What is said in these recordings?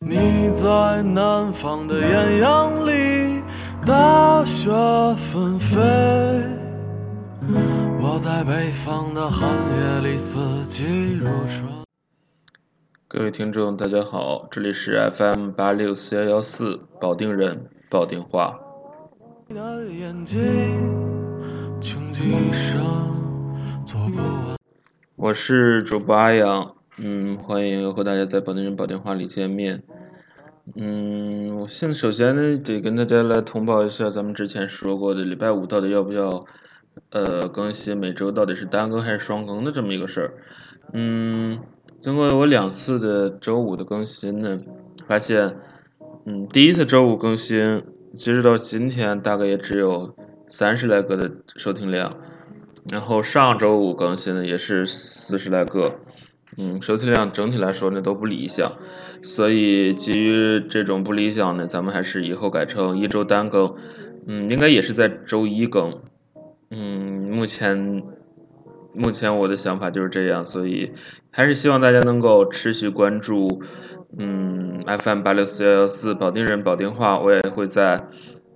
你在南方的艳阳里，大雪纷飞；我在北方的寒夜里，四季如春。各位听众，大家好，这里是 FM 八六四幺幺四保定人保定话。你的眼睛，穷极一生做不完。我是主播阿阳，嗯，欢迎和大家在保定人保电话里见面。嗯，我现在首先呢，得跟大家来通报一下咱们之前说过的礼拜五到底要不要呃更新，每周到底是单更还是双更的这么一个事儿。嗯，经过我两次的周五的更新呢，发现，嗯，第一次周五更新，截止到今天大概也只有三十来个的收听量，然后上周五更新的也是四十来个，嗯，收听量整体来说呢都不理想，所以基于这种不理想呢，咱们还是以后改成一周单更，嗯，应该也是在周一更，嗯，目前目前我的想法就是这样，所以还是希望大家能够持续关注，嗯，FM 八六四幺幺四保定人保定话，我也会在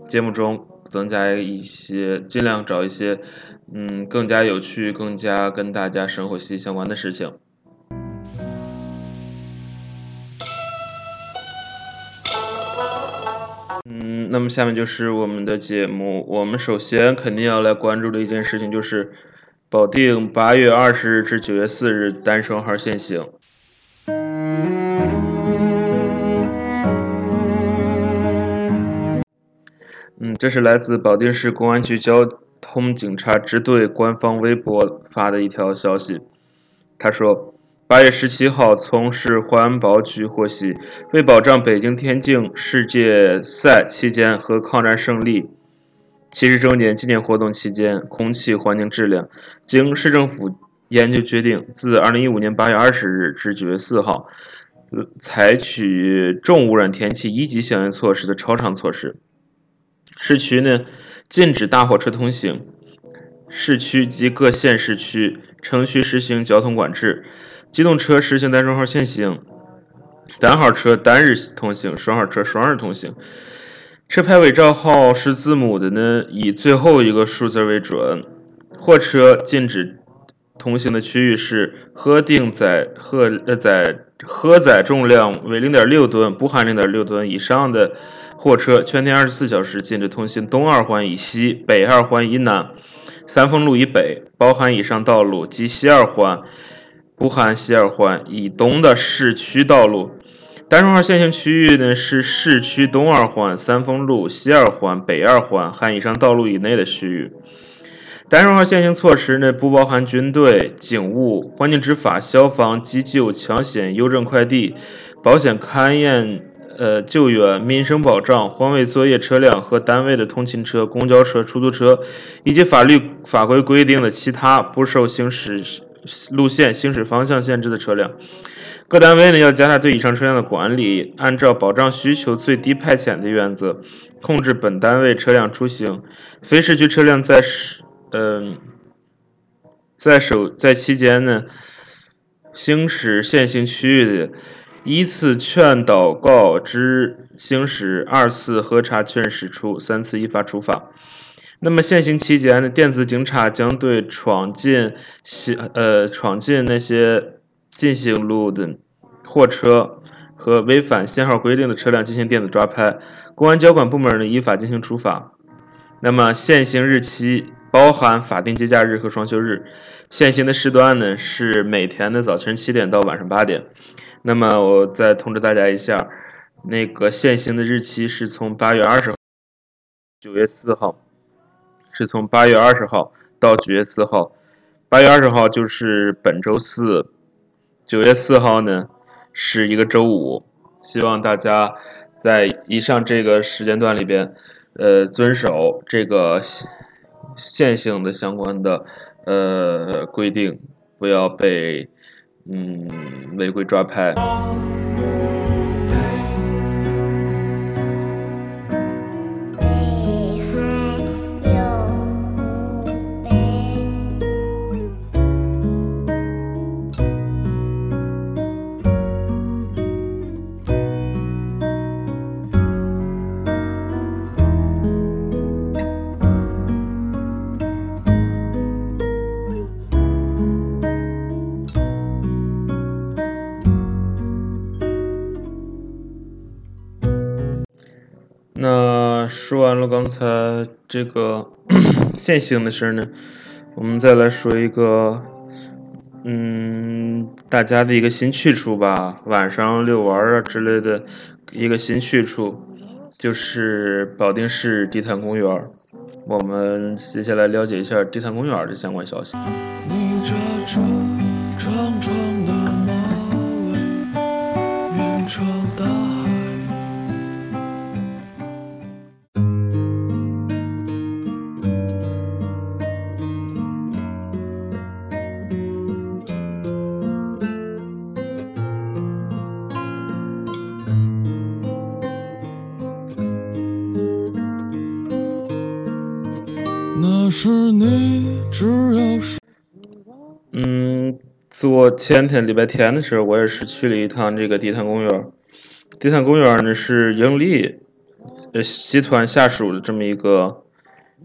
节目中增加一些，尽量找一些，嗯，更加有趣、更加跟大家生活息息相关的事情。嗯，那么下面就是我们的节目。我们首先肯定要来关注的一件事情就是，保定八月二十日至九月四日单双号限行。嗯，这是来自保定市公安局交通警察支队官方微博发的一条消息。他说，八月十七号，从市环保局获悉，为保障北京田径世界赛期间和抗战胜利七十周年纪念活动期间空气环境质量，经市政府研究决定，自二零一五年八月二十日至九月四号，采取重污染天气一级响应措施的超长措施。市区呢，禁止大货车通行，市区及各县市区城区实行交通管制，机动车实行单双号限行，单号车单日通行，双号车双日通行。车牌尾照号是字母的呢，以最后一个数字为准。货车禁止通行的区域是核定载荷呃载荷载重量为零点六吨，不含零点六吨以上的货车，全天二十四小时禁止通行东二环以西、北二环以南、三丰路以北，包含以上道路及西二环（不含西二环）以东的市区道路。单双号限行区域呢是市区东二环、三丰路、西二环、北二环含以上道路以内的区域。单双号限行措施呢，不包含军队、警务、环境执法、消防、急救、抢险、邮政快递、保险勘验、呃救援、民生保障、环卫作业车辆和单位的通勤车、公交车、出租车，以及法律法规规定的其他不受行驶路线、行驶方向限制的车辆。各单位呢要加大对以上车辆的管理，按照保障需求最低派遣的原则，控制本单位车辆出行。非市区车辆在市，嗯、在首在期间呢，行驶限行区域的，依次劝导告知行驶，二次核查确认驶出，三次依法处罚。那么限行期间呢，电子警察将对闯进行呃闯进那些禁行路的货车和违反限号规定的车辆进行电子抓拍，公安交管部门呢依法进行处罚。那么限行日期包含法定节假日和双休日，限行的时段呢是每天的早晨七点到晚上八点。那么我再通知大家一下，那个限行的日期是从八月二十号九月四号，是从八月二十号到九月四号。八月二十号就是本周四，九月四号呢是一个周五。希望大家在以上这个时间段里边，呃，遵守这个线性的相关的呃规定，不要被嗯违规抓拍。那说完了刚才这个 线性的事儿呢，我们再来说一个，嗯，大家的一个新去处吧，晚上遛弯儿啊之类的一个新去处，就是保定市地坛公园儿。我们接下来了解一下地坛公园儿的相关消息。你扎着长长的马尾，面朝大海。昨前天礼拜天的时候，我也是去了一趟这个地坛公园。地坛公园呢是盈利呃集团下属的这么一个，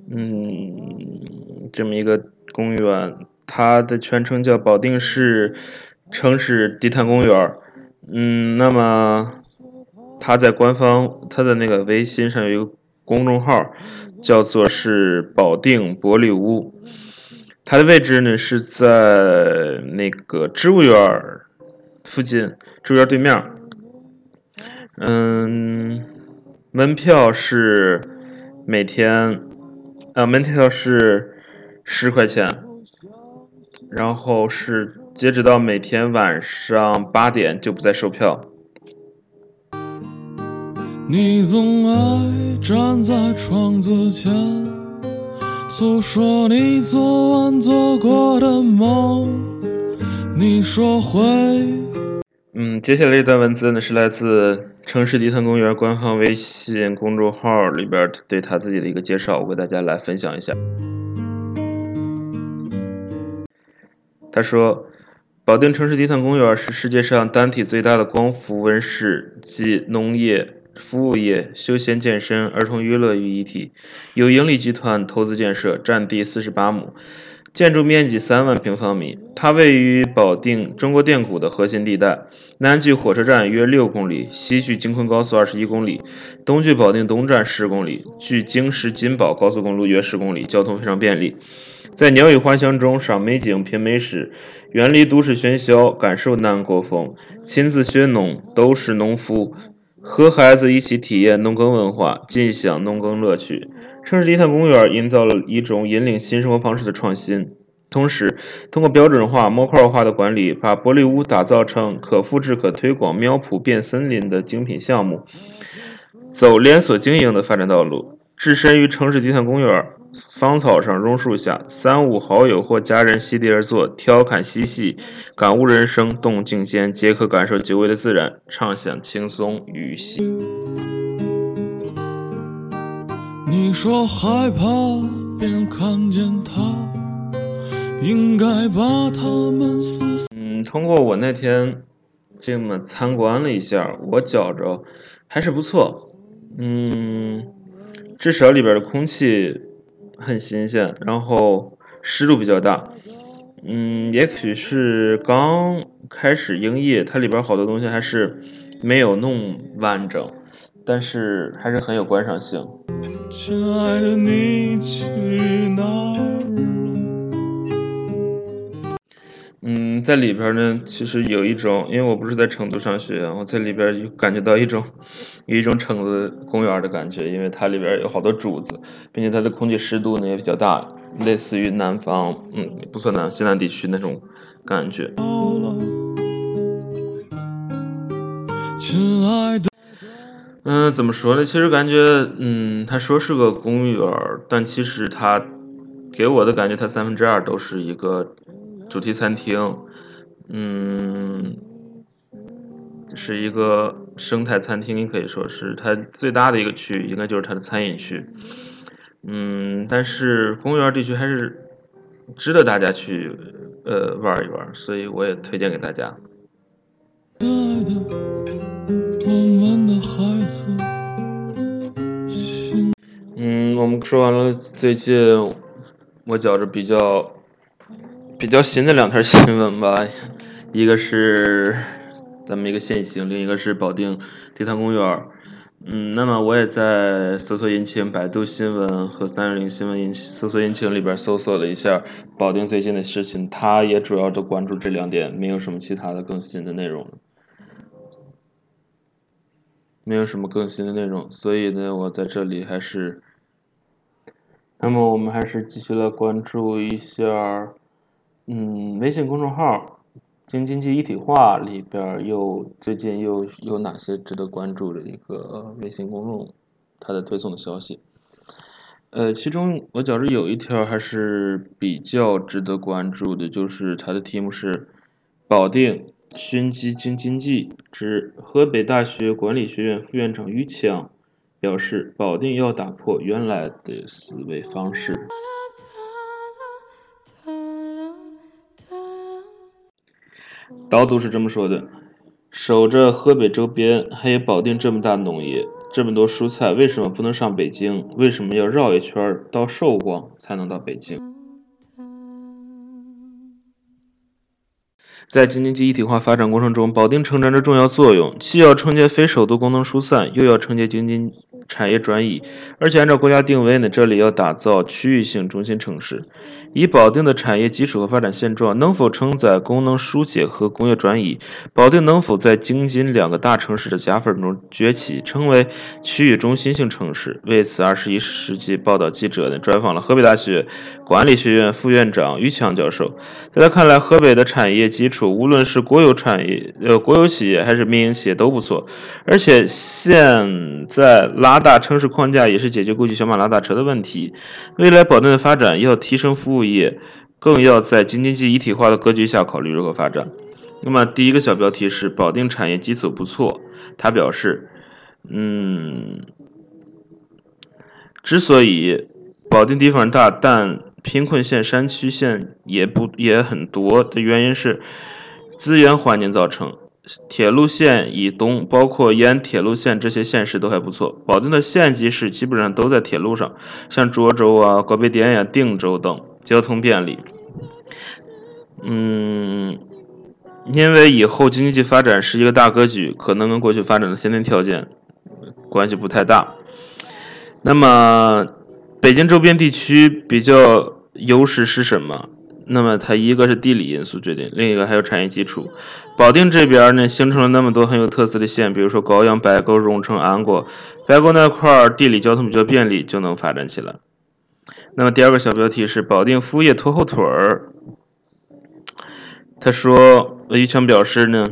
嗯，这么一个公园，它的全称叫保定市城市地坛公园。嗯，那么它在官方它的那个微信上有一个公众号，叫做是保定玻璃屋。它的位置呢是在那个植物园儿附近，植物园对面。嗯，门票是每天，呃，门票是十块钱，然后是截止到每天晚上八点就不再售票。你总爱站在窗子前，诉说你昨晚做过的梦。你说会。嗯，接下来这段文字呢是来自城市地坛公园官方微信公众号里边对他自己的一个介绍，我给大家来分享一下。他说，保定城市地坛公园是世界上单体最大的光伏温室及农业、服务业、休闲健身、儿童娱乐于一体，由盈利集团投资建设，占地四十八亩。建筑面积三万平方米，它位于保定中国电谷的核心地带，南距火车站约六公里，西距京昆高速二十一公里，东距保定东站十公里，距京石金宝高速公路约十公里，交通非常便利。在鸟语花香中赏美景、品美食，远离都市喧嚣，感受南国风，亲自学农，都是农夫，和孩子一起体验农耕文化，尽享农耕乐趣。城市低碳公园营造了一种引领新生活方式的创新，同时通过标准化、模块化的管理，把玻璃屋打造成可复制、可推广、苗圃变森林的精品项目，走连锁经营的发展道路。置身于城市低碳公园芳草上、榕树下，三五好友或家人席地而坐，调侃嬉戏，感悟人生，动静间皆可感受久违的自然，畅享轻松与喜。你说害怕别人看见他，应该把他们撕。嗯，通过我那天这么参观了一下，我觉着还是不错。嗯，至少里边的空气很新鲜，然后湿度比较大。嗯，也许是刚开始营业，它里边好多东西还是没有弄完整，但是还是很有观赏性。亲爱的，你去在里边呢，其实有一种，因为我不是在成都上学，我在里边就感觉到一种有一种橙子公园的感觉，因为它里边有好多竹子，并且它的空气湿度呢也比较大，类似于南方，嗯，不算南西南地区那种感觉。亲爱的，嗯，怎么说呢？其实感觉，嗯，他说是个公园，但其实它给我的感觉，它三分之二都是一个主题餐厅，嗯，是一个生态餐厅，可以说是它最大的一个区域，应该就是它的餐饮区。嗯，但是公园地区还是值得大家去呃玩一玩，所以我也推荐给大家。亲爱的，我们的孩子，嗯，我们说完了最近我觉着比较比较新的两条新闻吧，一个是咱们一个限行，另一个是保定地坛公园。嗯，那么我也在搜索引擎百度新闻和三六零新闻引擎搜索引擎里边搜索了一下保定最近的事情，他也主要都关注这两点，没有什么其他的更新的内容，没有什么更新的内容，所以呢，我在这里还是，那么我们还是继续来关注一下，嗯，微信公众号。京津冀一体化里边又最近又有哪些值得关注的一个微信公众它的推送的消息？呃，其中我觉着有一条还是比较值得关注的，就是它的题目是“保定熏鸡京津冀之河北大学管理学院副院长于强表示，保定要打破原来的思维方式。”导读是这么说的：守着河北周边，还有保定这么大农业，这么多蔬菜，为什么不能上北京？为什么要绕一圈到寿光才能到北京？在京津冀一体化发展过程中，保定承担着重要作用，既要承接非首都功能疏散，又要承接京津产业转移。而且按照国家定位呢，这里要打造区域性中心城市。以保定的产业基础和发展现状，能否承载功能疏解和工业转移？保定能否在京津两个大城市的夹缝中崛起，成为区域中心性城市？为此，二十一世纪报道记者呢专访了河北大学管理学院副院长于强教授。在他看来，河北的产业基础无论是国有产业、呃国有企业还是民营企业都不错，而且现在拉大城市框架也是解决过去小马拉大车的问题。未来保定的发展要提升服务业，更要在京津冀一体化的格局下考虑如何发展。那么第一个小标题是保定产业基础不错，他表示，嗯，之所以保定地方大，但贫困县、山区县也不也很多的原因是资源环境造成。铁路线以东，包括沿铁路线这些县市都还不错。保定的县级市基本上都在铁路上，像涿州啊、高碑店呀、定州等，交通便利。嗯，因为以后经济发展是一个大格局，可能跟过去发展的先天条件关系不太大。那么，北京周边地区比较。优势是什么？那么它一个是地理因素决定，另一个还有产业基础。保定这边呢，形成了那么多很有特色的县，比如说高阳、白沟、荣成、安国。白沟那块儿地理交通比较便利，就能发展起来。那么第二个小标题是保定服务业拖后腿儿。他说，于强表示呢，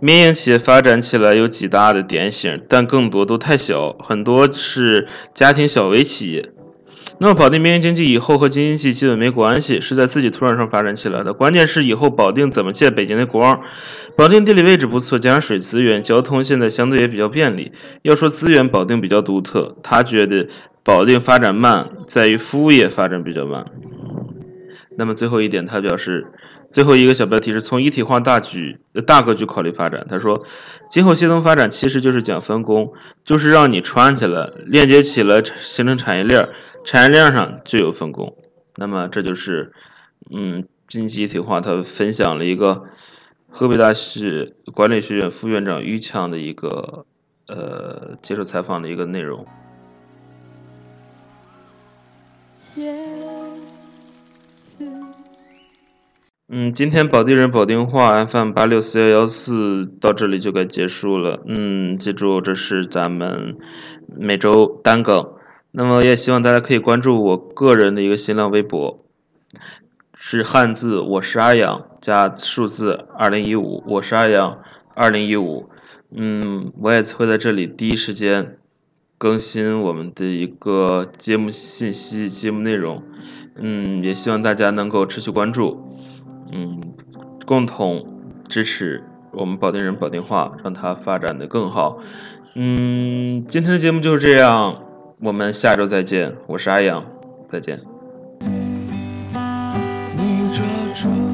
民营企业发展起来有几大的典型，但更多都太小，很多是家庭小微企业。那么保定民营经济以后和京津冀基本没关系，是在自己土壤上发展起来的。关键是以后保定怎么借北京的光？保定地理位置不错，加上水资源，交通现在相对也比较便利。要说资源，保定比较独特。他觉得保定发展慢，在于服务业发展比较慢。那么最后一点，他表示，最后一个小标题是从一体化大局、大格局考虑发展。他说，今后协同发展其实就是讲分工，就是让你串起来，链接起来，形成产业链儿。产业链上就有分工，那么这就是，嗯，经济一体化，他分享了一个河北大学管理学院副院长于强的一个呃接受采访的一个内容。嗯，今天保定人保定话 FM 八六四幺幺四到这里就该结束了。嗯，记住这是咱们每周单更。那么也希望大家可以关注我个人的一个新浪微博，是汉字我是阿阳加数字二零一五，我是阿阳二零一五。嗯，我也会在这里第一时间更新我们的一个节目信息、节目内容。嗯，也希望大家能够持续关注，嗯，共同支持我们保定人保定话，让它发展的更好。嗯，今天的节目就是这样。我们下周再见，我是阿阳，再见。你这床。